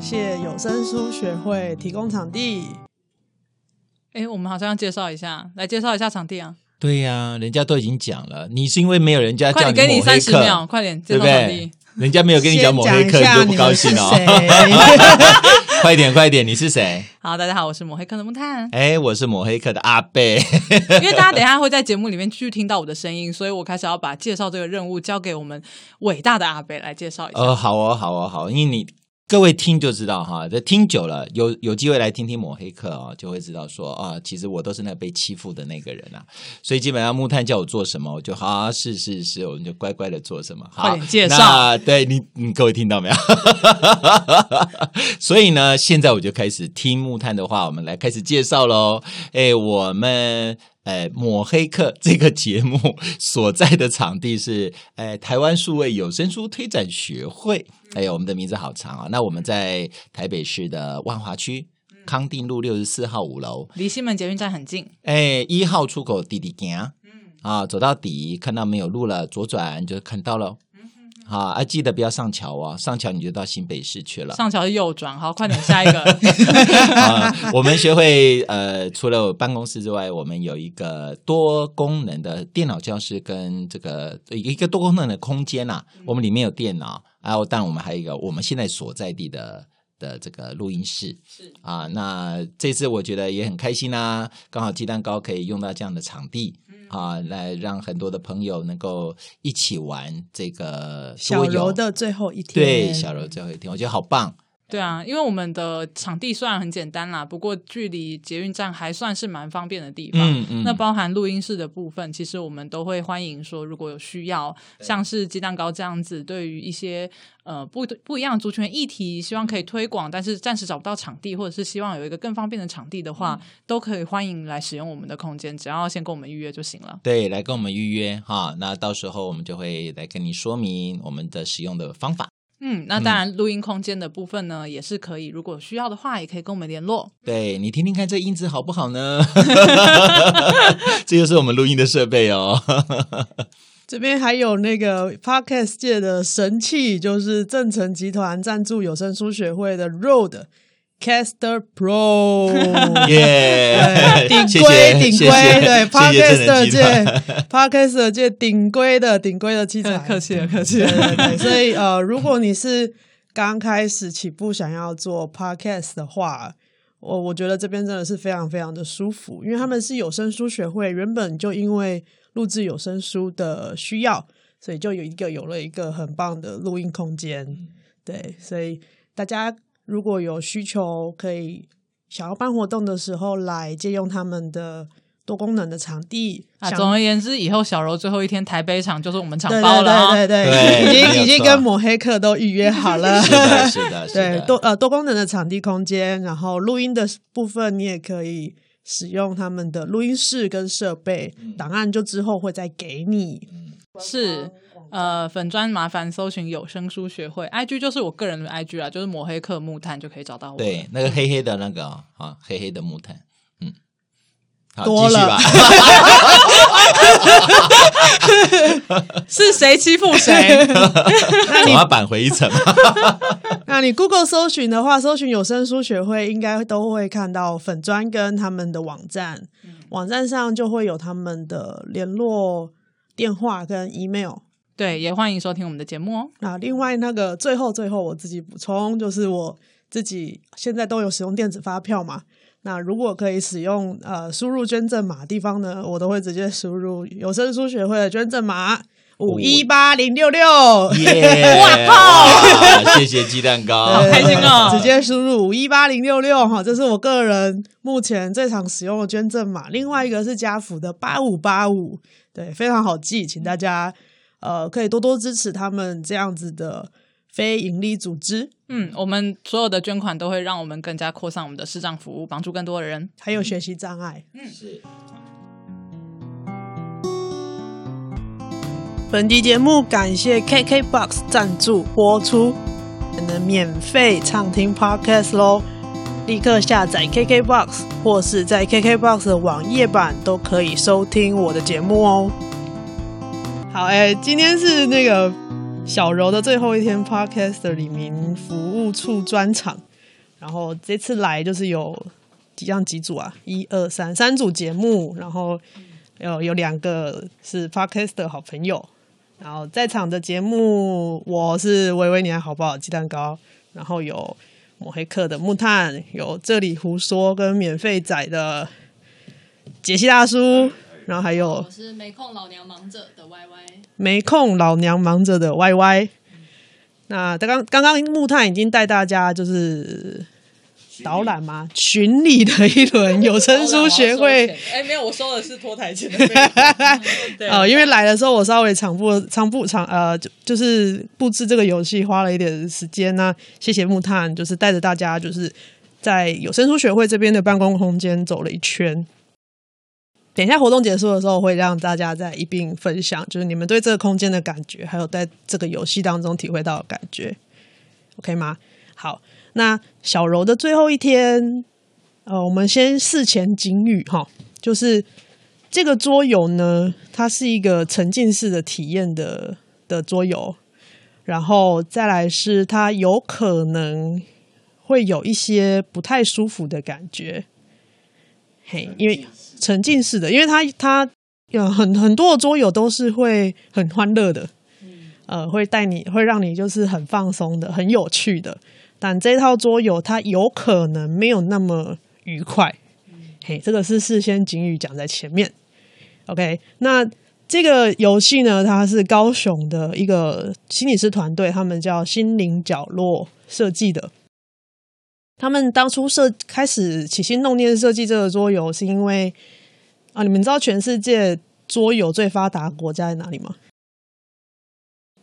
谢有声书学会提供场地。哎，我们好像要介绍一下，来介绍一下场地啊。对呀、啊，人家都已经讲了，你是因为没有人家快点给你三十秒，快点介绍场地。人家没有跟你讲抹黑客，你就不高兴哦。快点，快点，你是谁？好，大家好，我是抹黑客的木炭。哎，我是抹黑客的阿贝。因为大家等一下会在节目里面继续听到我的声音，所以我开始要把介绍这个任务交给我们伟大的阿贝来介绍一下。哦，好哦，好哦，好，因为你。各位听就知道哈，这听久了，有有机会来听听抹黑客啊，就会知道说啊，其实我都是那被欺负的那个人啊，所以基本上木炭叫我做什么，我就好，好是是是，我们就乖乖的做什么。好，快介绍。那对你，你各位听到没有？所以呢，现在我就开始听木炭的话，我们来开始介绍喽。哎，我们。哎，抹黑客这个节目所在的场地是哎台湾数位有声书推展学会。哎呦，我们的名字好长啊！那我们在台北市的万华区康定路六十四号五楼，离西门捷运站很近。哎，一号出口滴滴行，嗯啊，走到底看到没有路了，左转就看到了。好啊，记得不要上桥哦，上桥你就到新北市去了。上桥是右转，好，快点下一个。啊，我们学会呃，除了办公室之外，我们有一个多功能的电脑教室跟这个一个多功能的空间呐、啊。我们里面有电脑，然后但我们还有一个我们现在所在地的的这个录音室。是啊，那这次我觉得也很开心啊，刚好鸡蛋糕可以用到这样的场地。啊，来让很多的朋友能够一起玩这个小柔的最后一天。对，小柔最后一天，我觉得好棒。对啊，因为我们的场地虽然很简单啦，不过距离捷运站还算是蛮方便的地方。嗯嗯。那包含录音室的部分，其实我们都会欢迎说，如果有需要，像是鸡蛋糕这样子，对于一些呃不不一样的族群议题，希望可以推广，但是暂时找不到场地，或者是希望有一个更方便的场地的话，嗯、都可以欢迎来使用我们的空间，只要先跟我们预约就行了。对，来跟我们预约哈，那到时候我们就会来跟你说明我们的使用的方法。嗯，那当然，录音空间的部分呢，嗯、也是可以。如果需要的话，也可以跟我们联络。对，你听听看，这音质好不好呢？这就是我们录音的设备哦。这边还有那个 Podcast 界的神器，就是正成集团赞助有声书学会的 Rode。Caster Pro，耶，顶规顶规，对，Podcast 界，Podcast 界顶规的顶规的器材，客气了，客气了。对对对，所以呃，如果你是刚开始起步想要做 Podcast 的话，我我觉得这边真的是非常非常的舒服，因为他们是有声书学会，原本就因为录制有声书的需要，所以就有一个有了一个很棒的录音空间，对，所以大家。如果有需求，可以想要办活动的时候来借用他们的多功能的场地啊。总而言之，以后小柔最后一天台北场就是我们场包了。对对对，对，对，已经已经跟抹黑客都预约好了。是的，是的，是的。对，多呃多功能的场地空间，然后录音的部分你也可以使用他们的录音室跟设备，嗯、档案就之后会再给你。嗯、是。呃，粉砖麻烦搜寻有声书学会，IG 就是我个人的 IG 啦，就是抹黑客木炭就可以找到我。对，那个黑黑的那个啊、哦，黑黑的木炭，嗯，好，多了继续吧。是谁欺负谁？那你要扳回一城。那你 Google 搜寻的话，搜寻有声书学会，应该都会看到粉砖跟他们的网站，嗯、网站上就会有他们的联络电话跟 email。对，也欢迎收听我们的节目哦。那另外那个最后最后我自己补充，就是我自己现在都有使用电子发票嘛。那如果可以使用呃输入捐赠码地方呢，我都会直接输入有声书学会的捐赠码五一八零六六。耶！哇靠！谢谢鸡蛋糕，好开心哦！直接输入五一八零六六哈，这是我个人目前最常使用的捐赠码。另外一个是家福的八五八五，对，非常好记，请大家。呃，可以多多支持他们这样子的非营利组织。嗯，我们所有的捐款都会让我们更加扩散我们的视障服务，帮助更多的人，还有学习障碍。嗯，是。本期节目感谢 KKBOX 赞助播出，能免费畅听 Podcast 喽！立刻下载 KKBOX，或是在 KKBOX 的网页版都可以收听我的节目哦。好，哎、今天是那个小柔的最后一天，Podcast 李明服务处专场，然后这次来就是有几样几组啊，一二三三组节目，然后有有两个是 Podcast 的好朋友，然后在场的节目我是维维，你还好不好？鸡蛋糕，然后有抹黑客的木炭，有这里胡说跟免费仔的杰西大叔。然后还有，我是没空老娘忙着的 Y Y，没空老娘忙着的 Y Y。嗯、那刚刚刚刚木炭已经带大家就是导览嘛，巡礼的一轮有声书学会。哎，没有，我收的是脱台钱的费 哦，因为来的时候我稍微长布长布长呃，就就是布置这个游戏花了一点时间呢。谢谢木炭，就是带着大家就是在有声书学会这边的办公空间走了一圈。等一下活动结束的时候，会让大家再一并分享，就是你们对这个空间的感觉，还有在这个游戏当中体会到的感觉，OK 吗？好，那小柔的最后一天，呃，我们先事前警语哈，就是这个桌游呢，它是一个沉浸式的体验的的桌游，然后再来是它有可能会有一些不太舒服的感觉，嘿，因为。沉浸式的，因为它它有很很多的桌游都是会很欢乐的，嗯、呃，会带你会让你就是很放松的，很有趣的。但这套桌游它有可能没有那么愉快，嗯、嘿，这个是事先警语讲在前面。OK，那这个游戏呢，它是高雄的一个心理师团队，他们叫心灵角落设计的。他们当初设开始起心动念设计这个桌游，是因为啊，你们知道全世界桌游最发达国家在哪里吗？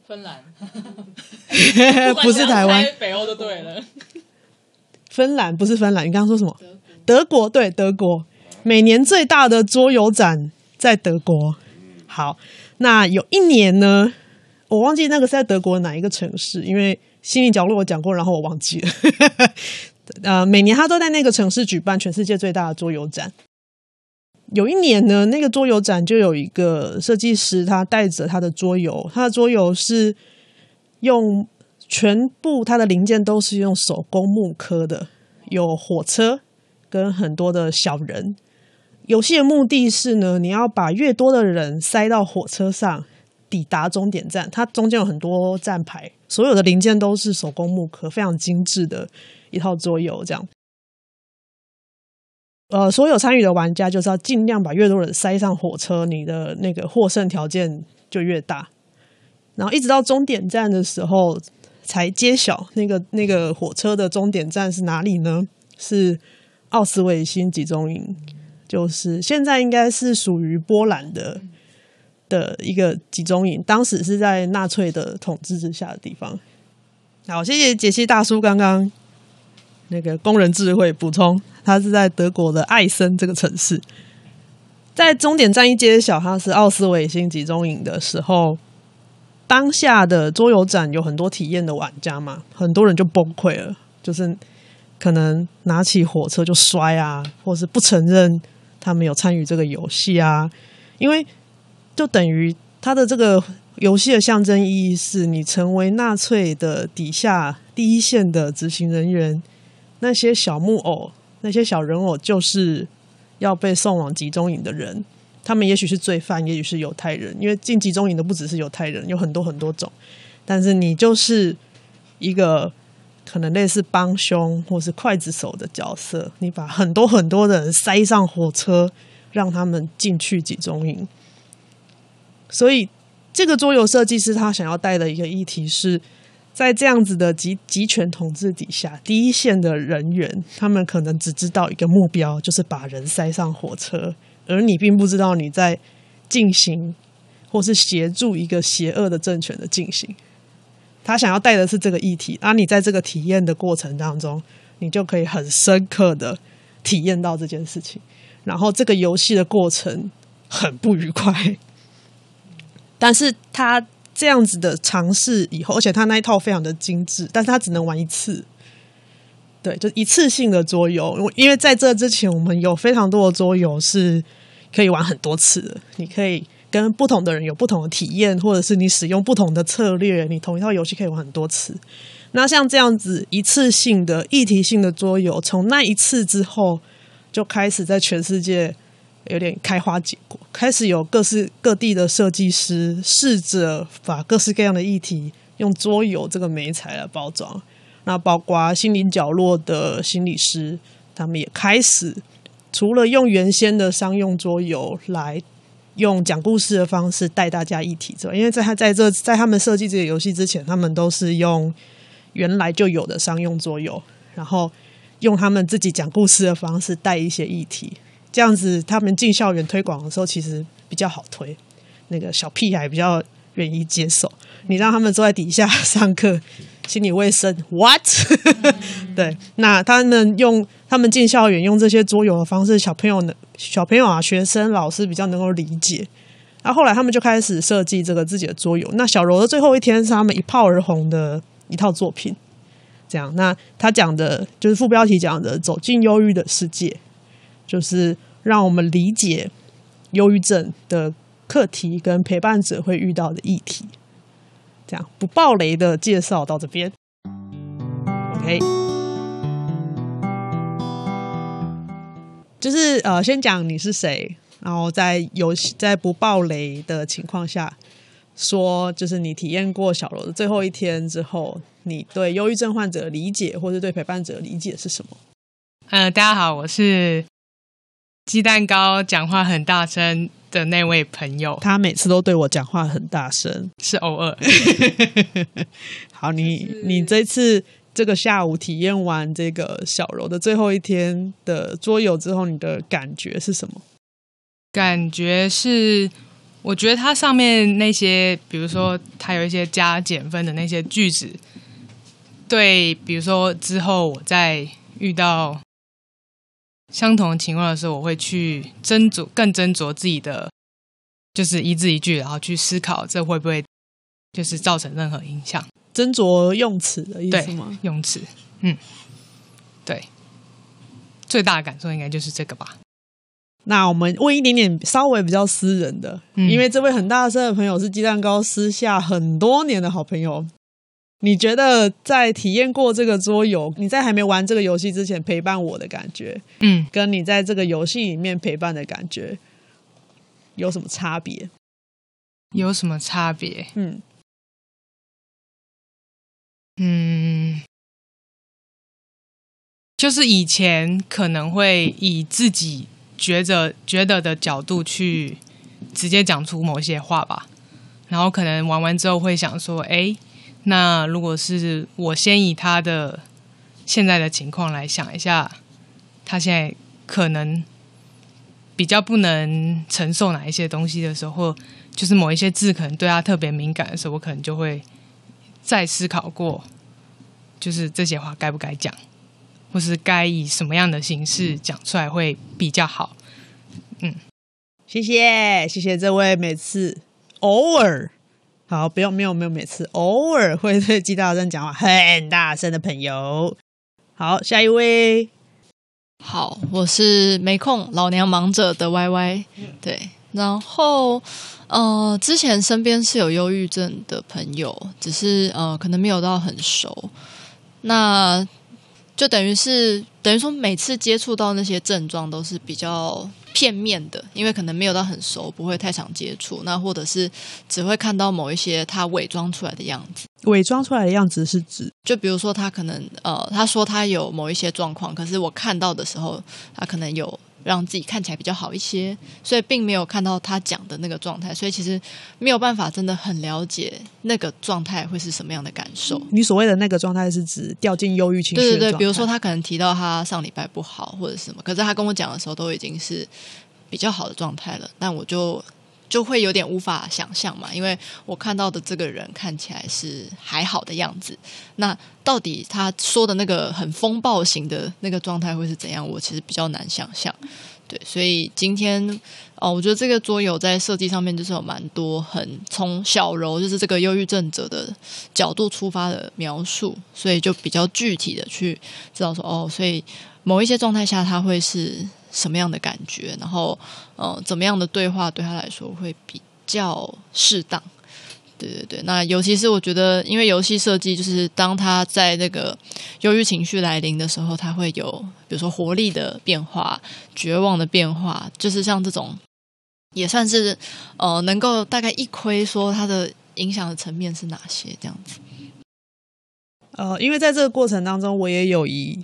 芬兰，不是台湾，北欧就对了。芬兰不是芬兰，你刚刚说什么？德国，德国对，德国。每年最大的桌游展在德国。好，那有一年呢，我忘记那个是在德国哪一个城市，因为心理角落我讲过，然后我忘记了。呃，每年他都在那个城市举办全世界最大的桌游展。有一年呢，那个桌游展就有一个设计师，他带着他的桌游，他的桌游是用全部他的零件都是用手工木刻的，有火车跟很多的小人。游戏的目的是呢，你要把越多的人塞到火车上，抵达终点站。它中间有很多站牌，所有的零件都是手工木刻，非常精致的。一套桌游这样，呃，所有参与的玩家就是要尽量把越多人塞上火车，你的那个获胜条件就越大。然后一直到终点站的时候才揭晓，那个那个火车的终点站是哪里呢？是奥斯维辛集中营，就是现在应该是属于波兰的的一个集中营，当时是在纳粹的统治之下的地方。好，谢谢杰西大叔刚刚。那个工人智慧补充，他是在德国的艾森这个城市，在终点站一揭晓他是奥斯维辛集中营的时候，当下的桌游展有很多体验的玩家嘛，很多人就崩溃了，就是可能拿起火车就摔啊，或是不承认他们有参与这个游戏啊，因为就等于他的这个游戏的象征意义是你成为纳粹的底下第一线的执行人员。那些小木偶、那些小人偶，就是要被送往集中营的人。他们也许是罪犯，也许是犹太人，因为进集中营的不只是犹太人，有很多很多种。但是你就是一个可能类似帮凶或是刽子手的角色，你把很多很多的人塞上火车，让他们进去集中营。所以，这个桌游设计师他想要带的一个议题是。在这样子的集集权统治底下，第一线的人员，他们可能只知道一个目标，就是把人塞上火车，而你并不知道你在进行或是协助一个邪恶的政权的进行。他想要带的是这个议题，而你在这个体验的过程当中，你就可以很深刻的体验到这件事情。然后这个游戏的过程很不愉快，但是他。这样子的尝试以后，而且他那一套非常的精致，但是他只能玩一次，对，就一次性的桌游。因为在这之前，我们有非常多的桌游是可以玩很多次的。你可以跟不同的人有不同的体验，或者是你使用不同的策略，你同一套游戏可以玩很多次。那像这样子一次性的议题性的桌游，从那一次之后就开始在全世界有点开花结果，开始有各式各地的设计师试着把各式各样的议题用桌游这个媒材来包装。那包括心灵角落的心理师，他们也开始除了用原先的商用桌游来用讲故事的方式带大家议题之外，因为在他在这在他们设计这个游戏之前，他们都是用原来就有的商用桌游，然后用他们自己讲故事的方式带一些议题，这样子他们进校园推广的时候其实比较好推，那个小屁孩比较愿意接受。你让他们坐在底下上课。心理卫生，what？对，那他们用他们进校园用这些桌游的方式，小朋友呢，小朋友啊，学生、老师比较能够理解。然、啊、后来他们就开始设计这个自己的桌游。那小柔的最后一天是他们一炮而红的一套作品。这样，那他讲的就是副标题讲的“走进忧郁的世界”，就是让我们理解忧郁症的课题跟陪伴者会遇到的议题。这样不爆雷的介绍到这边，OK，就是呃，先讲你是谁，然后在游戏在不爆雷的情况下说，就是你体验过小楼的最后一天之后，你对忧郁症患者的理解或者对陪伴者的理解是什么？呃，大家好，我是鸡蛋糕，讲话很大声。的那位朋友，他每次都对我讲话很大声，是偶尔。好，你你这次这个下午体验完这个小柔的最后一天的桌游之后，你的感觉是什么？感觉是，我觉得它上面那些，比如说它有一些加减分的那些句子，对，比如说之后我再遇到。相同的情况的时候，我会去斟酌，更斟酌自己的，就是一字一句，然后去思考这会不会就是造成任何影响。斟酌用词的意思吗？用词，嗯，对。最大的感受应该就是这个吧。那我们问一点点稍微比较私人的，嗯、因为这位很大声的朋友是鸡蛋糕私下很多年的好朋友。你觉得在体验过这个桌游，你在还没玩这个游戏之前陪伴我的感觉，嗯，跟你在这个游戏里面陪伴的感觉有什么差别？有什么差别？嗯嗯，就是以前可能会以自己觉得觉得的角度去直接讲出某些话吧，然后可能玩完之后会想说，哎。那如果是我先以他的现在的情况来想一下，他现在可能比较不能承受哪一些东西的时候，或就是某一些字可能对他特别敏感的时候，我可能就会再思考过，就是这些话该不该讲，或是该以什么样的形式讲出来会比较好。嗯，谢谢谢谢这位每次偶尔。好，不用，没有，没有，每次偶尔会对鸡大声讲话很大声的朋友。好，下一位。好，我是没空，老娘忙着的 Y Y。对，然后呃，之前身边是有忧郁症的朋友，只是呃，可能没有到很熟。那就等于是等于说，每次接触到那些症状都是比较。片面的，因为可能没有到很熟，不会太常接触，那或者是只会看到某一些他伪装出来的样子。伪装出来的样子是指，就比如说他可能呃，他说他有某一些状况，可是我看到的时候，他可能有。让自己看起来比较好一些，所以并没有看到他讲的那个状态，所以其实没有办法真的很了解那个状态会是什么样的感受。你所谓的那个状态是指掉进忧郁情绪？对对对，比如说他可能提到他上礼拜不好或者什么，可是他跟我讲的时候都已经是比较好的状态了，但我就。就会有点无法想象嘛，因为我看到的这个人看起来是还好的样子，那到底他说的那个很风暴型的那个状态会是怎样？我其实比较难想象。对，所以今天哦，我觉得这个桌游在设计上面就是有蛮多很从小柔就是这个忧郁症者的角度出发的描述，所以就比较具体的去知道说哦，所以某一些状态下他会是。什么样的感觉？然后，呃，怎么样的对话对他来说会比较适当。对对对，那尤其是我觉得，因为游戏设计就是当他在那个忧郁情绪来临的时候，他会有比如说活力的变化、绝望的变化，就是像这种也算是呃能够大概一窥说它的影响的层面是哪些这样子。呃，因为在这个过程当中，我也有以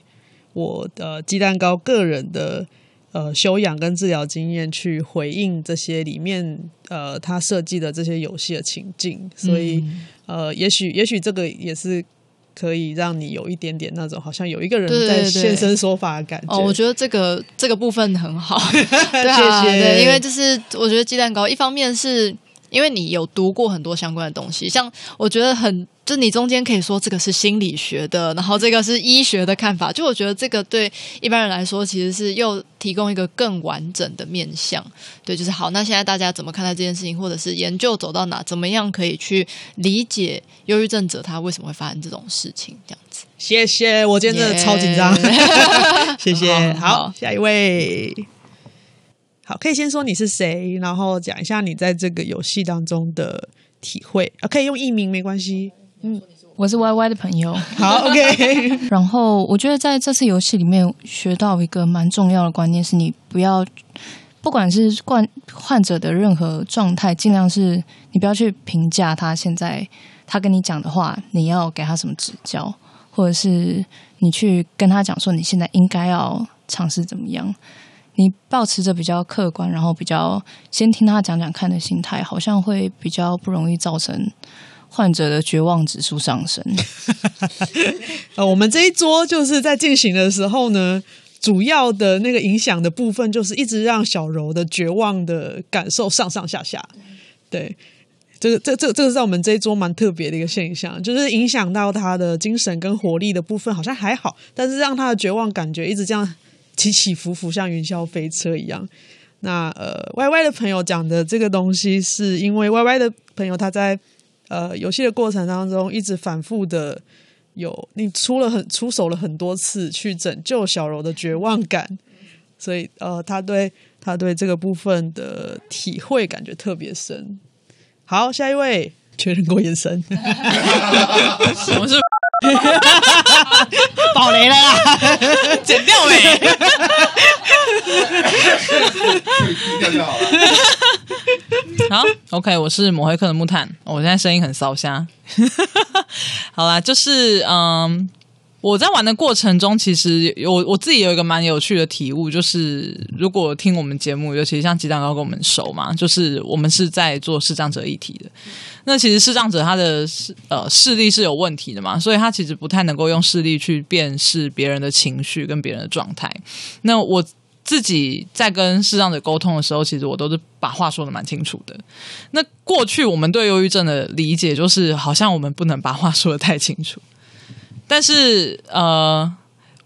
我的鸡蛋糕个人的。呃，修养跟治疗经验去回应这些里面呃，他设计的这些游戏的情境，所以、嗯、呃，也许也许这个也是可以让你有一点点那种好像有一个人在现身说法的感觉。哦，我觉得这个这个部分很好，对啊，谢谢。对，因为就是我觉得鸡蛋糕一方面是因为你有读过很多相关的东西，像我觉得很。就你中间可以说这个是心理学的，然后这个是医学的看法。就我觉得这个对一般人来说，其实是又提供一个更完整的面向。对，就是好。那现在大家怎么看待这件事情，或者是研究走到哪，怎么样可以去理解忧郁症者他为什么会发生这种事情？这样子。谢谢，我今天真的超紧张。谢谢。好，好，下一位。好，可以先说你是谁，然后讲一下你在这个游戏当中的体会。啊，可以用艺名没关系。嗯，我是 Y Y 的朋友。好，OK。然后我觉得在这次游戏里面学到一个蛮重要的观念，是你不要，不管是患患者的任何状态，尽量是你不要去评价他现在他跟你讲的话，你要给他什么指教，或者是你去跟他讲说你现在应该要尝试怎么样。你保持着比较客观，然后比较先听他讲讲看的心态，好像会比较不容易造成。患者的绝望指数上升。呃，我们这一桌就是在进行的时候呢，主要的那个影响的部分，就是一直让小柔的绝望的感受上上下下。对，这个这这这个在我们这一桌蛮特别的一个现象，就是影响到他的精神跟活力的部分好像还好，但是让他的绝望感觉一直这样起起伏伏，像云霄飞车一样。那呃，Y Y 的朋友讲的这个东西，是因为 Y Y 的朋友他在。呃，游戏的过程当中，一直反复的有你出了很出手了很多次去拯救小柔的绝望感，所以呃，他对他对这个部分的体会感觉特别深。好，下一位确认过眼神，什么是爆雷了啦？剪掉没？掉就好了。好，OK，我是抹黑客的木炭，我现在声音很烧瞎。好啦，就是嗯，我在玩的过程中，其实我我自己有一个蛮有趣的体悟，就是如果听我们节目，尤其像鸡蛋糕跟我们熟嘛，就是我们是在做视障者议题的。那其实视障者他的视呃视力是有问题的嘛，所以他其实不太能够用视力去辨识别人的情绪跟别人的状态。那我。自己在跟视障者沟通的时候，其实我都是把话说得蛮清楚的。那过去我们对忧郁症的理解，就是好像我们不能把话说得太清楚。但是，呃，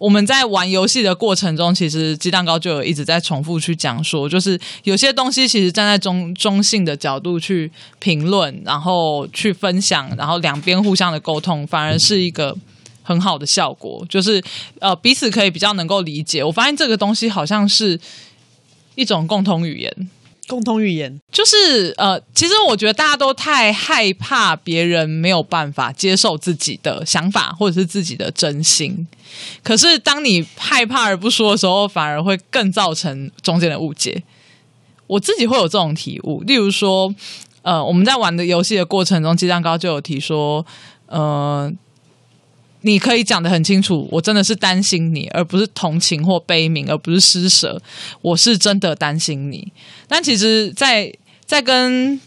我们在玩游戏的过程中，其实鸡蛋糕就有一直在重复去讲说，就是有些东西其实站在中中性的角度去评论，然后去分享，然后两边互相的沟通，反而是一个。很好的效果，就是呃彼此可以比较能够理解。我发现这个东西好像是一种共同语言，共同语言就是呃，其实我觉得大家都太害怕别人没有办法接受自己的想法或者是自己的真心。可是当你害怕而不说的时候，反而会更造成中间的误解。我自己会有这种体悟，例如说，呃，我们在玩的游戏的过程中，鸡蛋糕就有提说，呃。你可以讲得很清楚，我真的是担心你，而不是同情或悲悯，而不是施舍。我是真的担心你。但其实在，在跟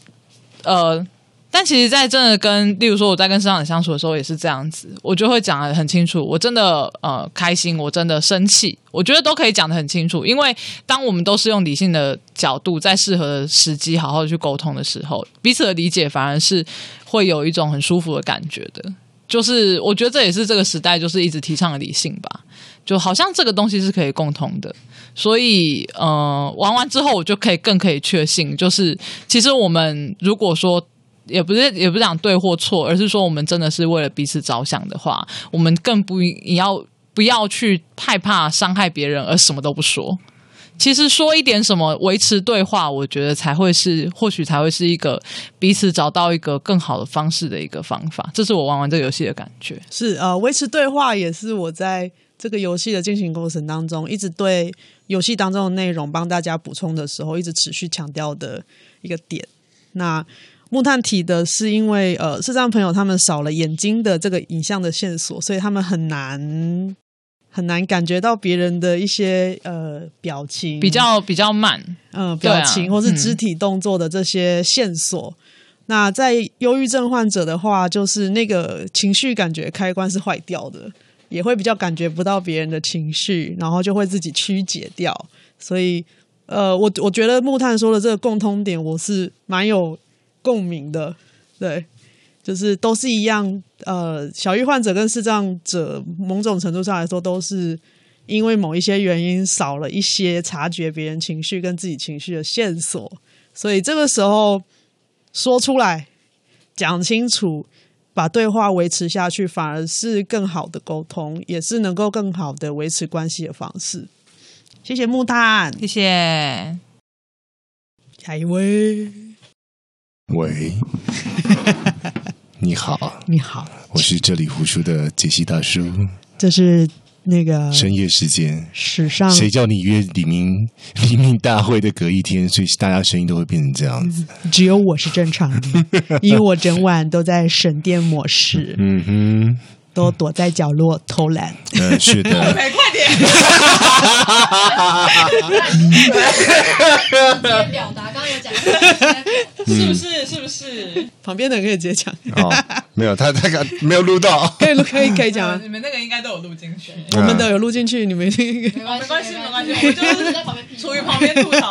呃，但其实，在真的跟，例如说我在跟视障者相处的时候，也是这样子，我就会讲得很清楚。我真的呃开心，我真的生气，我觉得都可以讲得很清楚。因为当我们都是用理性的角度，在适合的时机好好去沟通的时候，彼此的理解反而是会有一种很舒服的感觉的。就是我觉得这也是这个时代就是一直提倡的理性吧，就好像这个东西是可以共通的，所以呃，玩完之后我就可以更可以确信，就是其实我们如果说也不是也不是讲对或错，而是说我们真的是为了彼此着想的话，我们更不要不要去害怕伤害别人而什么都不说。其实说一点什么，维持对话，我觉得才会是，或许才会是一个彼此找到一个更好的方式的一个方法。这是我玩完这个游戏的感觉。是呃，维持对话也是我在这个游戏的进行过程当中，一直对游戏当中的内容帮大家补充的时候，一直持续强调的一个点。那木炭提的是，因为呃，视障朋友他们少了眼睛的这个影像的线索，所以他们很难。很难感觉到别人的一些呃表情，比较比较慢，嗯、呃，表情或是肢体动作的这些线索。嗯、那在忧郁症患者的话，就是那个情绪感觉开关是坏掉的，也会比较感觉不到别人的情绪，然后就会自己曲解掉。所以，呃，我我觉得木炭说的这个共通点，我是蛮有共鸣的，对。就是都是一样，呃，小郁患者跟视障者，某种程度上来说，都是因为某一些原因少了一些察觉别人情绪跟自己情绪的线索，所以这个时候说出来，讲清楚，把对话维持下去，反而是更好的沟通，也是能够更好的维持关系的方式。谢谢木炭，谢谢。下一位，喂。你好，你好，我是这里胡叔的杰西大叔。这是那个深夜时间，史上谁叫你约黎明 黎明大会的隔一天，所以大家声音都会变成这样子。只有我是正常的，因为我整晚都在省电模式。嗯哼。都躲在角落偷懒。嗯，是的。快点！表达刚刚有讲，是不是？是不是？旁边的人可以直接讲。哦，没有，他他刚没有录到。可以录，可以可以讲。你们那个应该都有录进去。我们都有录进去，你们没关系，没关系，没关系。我就是在旁边，处于旁边吐槽。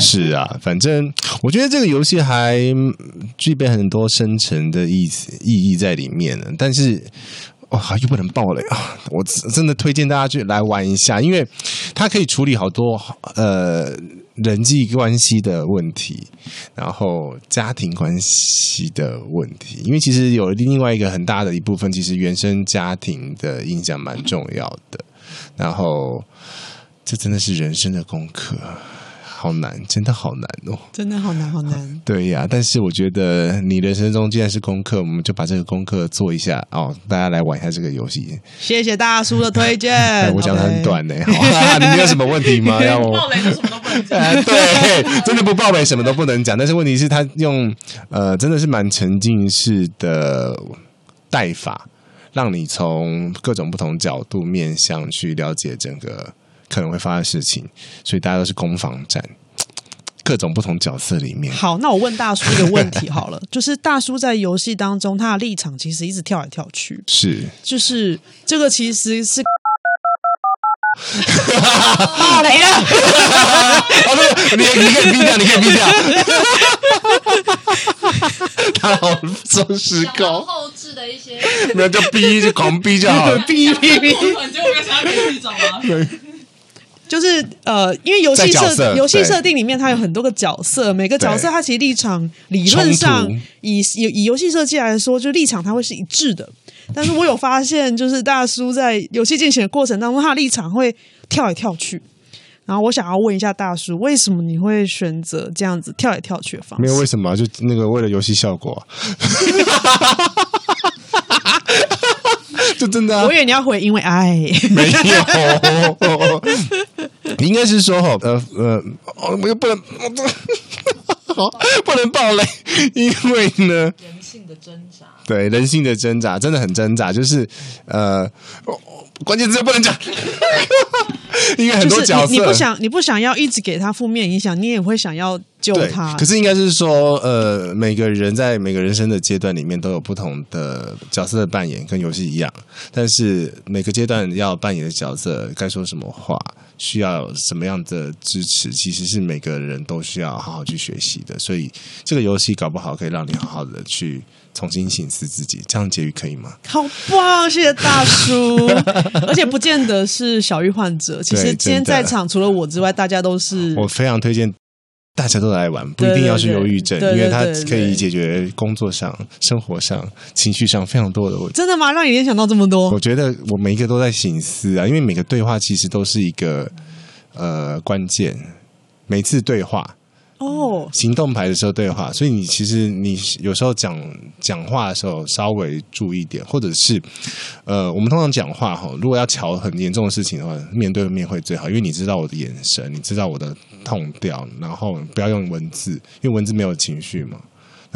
是啊，反正我觉得这个游戏还具备很多深层的意思意义在里面呢，但是。哇、哦，又不能爆雷啊！我真的推荐大家去来玩一下，因为它可以处理好多呃人际关系的问题，然后家庭关系的问题。因为其实有另外一个很大的一部分，其实原生家庭的影响蛮重要的。然后，这真的是人生的功课。好难，真的好难哦！真的好难，好难。对呀，但是我觉得你人生中既然是功课，我们就把这个功课做一下哦。大家来玩一下这个游戏。谢谢大叔的推荐。我讲的很短呢，好啊，你没有什么问题吗？要我爆雷就什么都不能讲。对，真的不爆雷什么都不能讲。但是问题是，他用呃，真的是蛮沉浸式的带法，让你从各种不同角度面向去了解整个。可能会发生事情，所以大家都是攻防战，各种不同角色里面。好，那我问大叔一个问题好了，就是大叔在游戏当中，他的立场其实一直跳来跳去，是，就是这个其实是爆雷了，你你可以逼掉，你可以逼掉，他好重视高后置的一些，没有就逼就狂逼就好了，逼逼逼，结果没想到可以找吗？就是呃，因为游戏设游戏设定里面，它有很多个角色，每个角色它其实立场理论上以以以游戏设计来说，就立场它会是一致的。但是我有发现，就是大叔在游戏进行的过程当中，他的立场会跳来跳去。然后我想要问一下大叔，为什么你会选择这样子跳来跳去的方式？没有为什么，就那个为了游戏效果。就真的、啊，我以为你要回，因为爱。没有，你 应该是说哈，呃呃，我又不能，好不能暴雷，因为呢，人性的挣扎，对人性的挣扎真的很挣扎，就是呃。关键字不能讲，因为很多角色你，你不想你不想要一直给他负面影响，你也会想要救他。可是应该是说，呃，每个人在每个人生的阶段里面都有不同的角色的扮演，跟游戏一样。但是每个阶段要扮演的角色该说什么话，需要什么样的支持，其实是每个人都需要好好去学习的。所以这个游戏搞不好可以让你好好的去。重新醒思自己，这样结语可以吗？好棒，谢谢大叔。而且不见得是小玉患者，其实今天在场除了我之外，大家都是。我非常推荐大家都来玩，不一定要是忧郁症，因为它可以解决工作上、生活上、情绪上非常多的问题。真的吗？让你联想到这么多？我觉得我每一个都在醒思啊，因为每个对话其实都是一个呃关键，每次对话。哦，行动牌的时候对话，所以你其实你有时候讲讲话的时候稍微注意点，或者是呃，我们通常讲话哈，如果要瞧很严重的事情的话，面对面会最好，因为你知道我的眼神，你知道我的痛调，然后不要用文字，因为文字没有情绪嘛。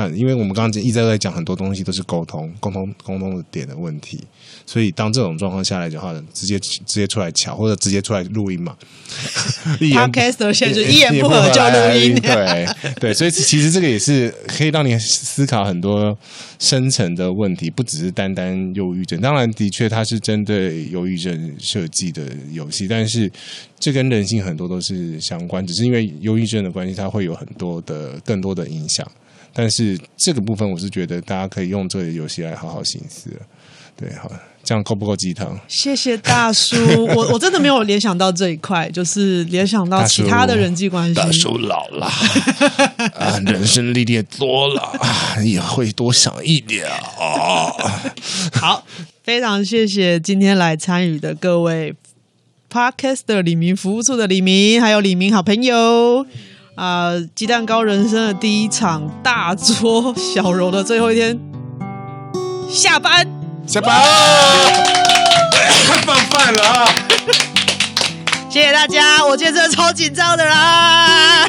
那因为我们刚刚一直在讲很多东西都是沟通、沟通、沟通的点的问题，所以当这种状况下来的话，直接直接出来乔，或者直接出来录音嘛。Podcast 现在就一言不合就录音，对对，所以其实这个也是可以让你思考很多深层的问题，不只是单单忧郁症。当然，的确它是针对忧郁症设计的游戏，但是这跟人性很多都是相关，只是因为忧郁症的关系，它会有很多的更多的影响。但是这个部分，我是觉得大家可以用这个游戏来好好心思。对，好，这样够不够鸡汤？谢谢大叔，我我真的没有联想到这一块，就是联想到其他的人际关系。大叔老了 啊，人生历练多了啊，也会多想一点啊。好，非常谢谢今天来参与的各位 Podcast 的李明服务处的李明，还有李明好朋友。啊！鸡蛋糕人生的第一场大桌小柔的最后一天，下班，下班了，放饭了啊！谢谢大家，我今天真的超紧张的啦。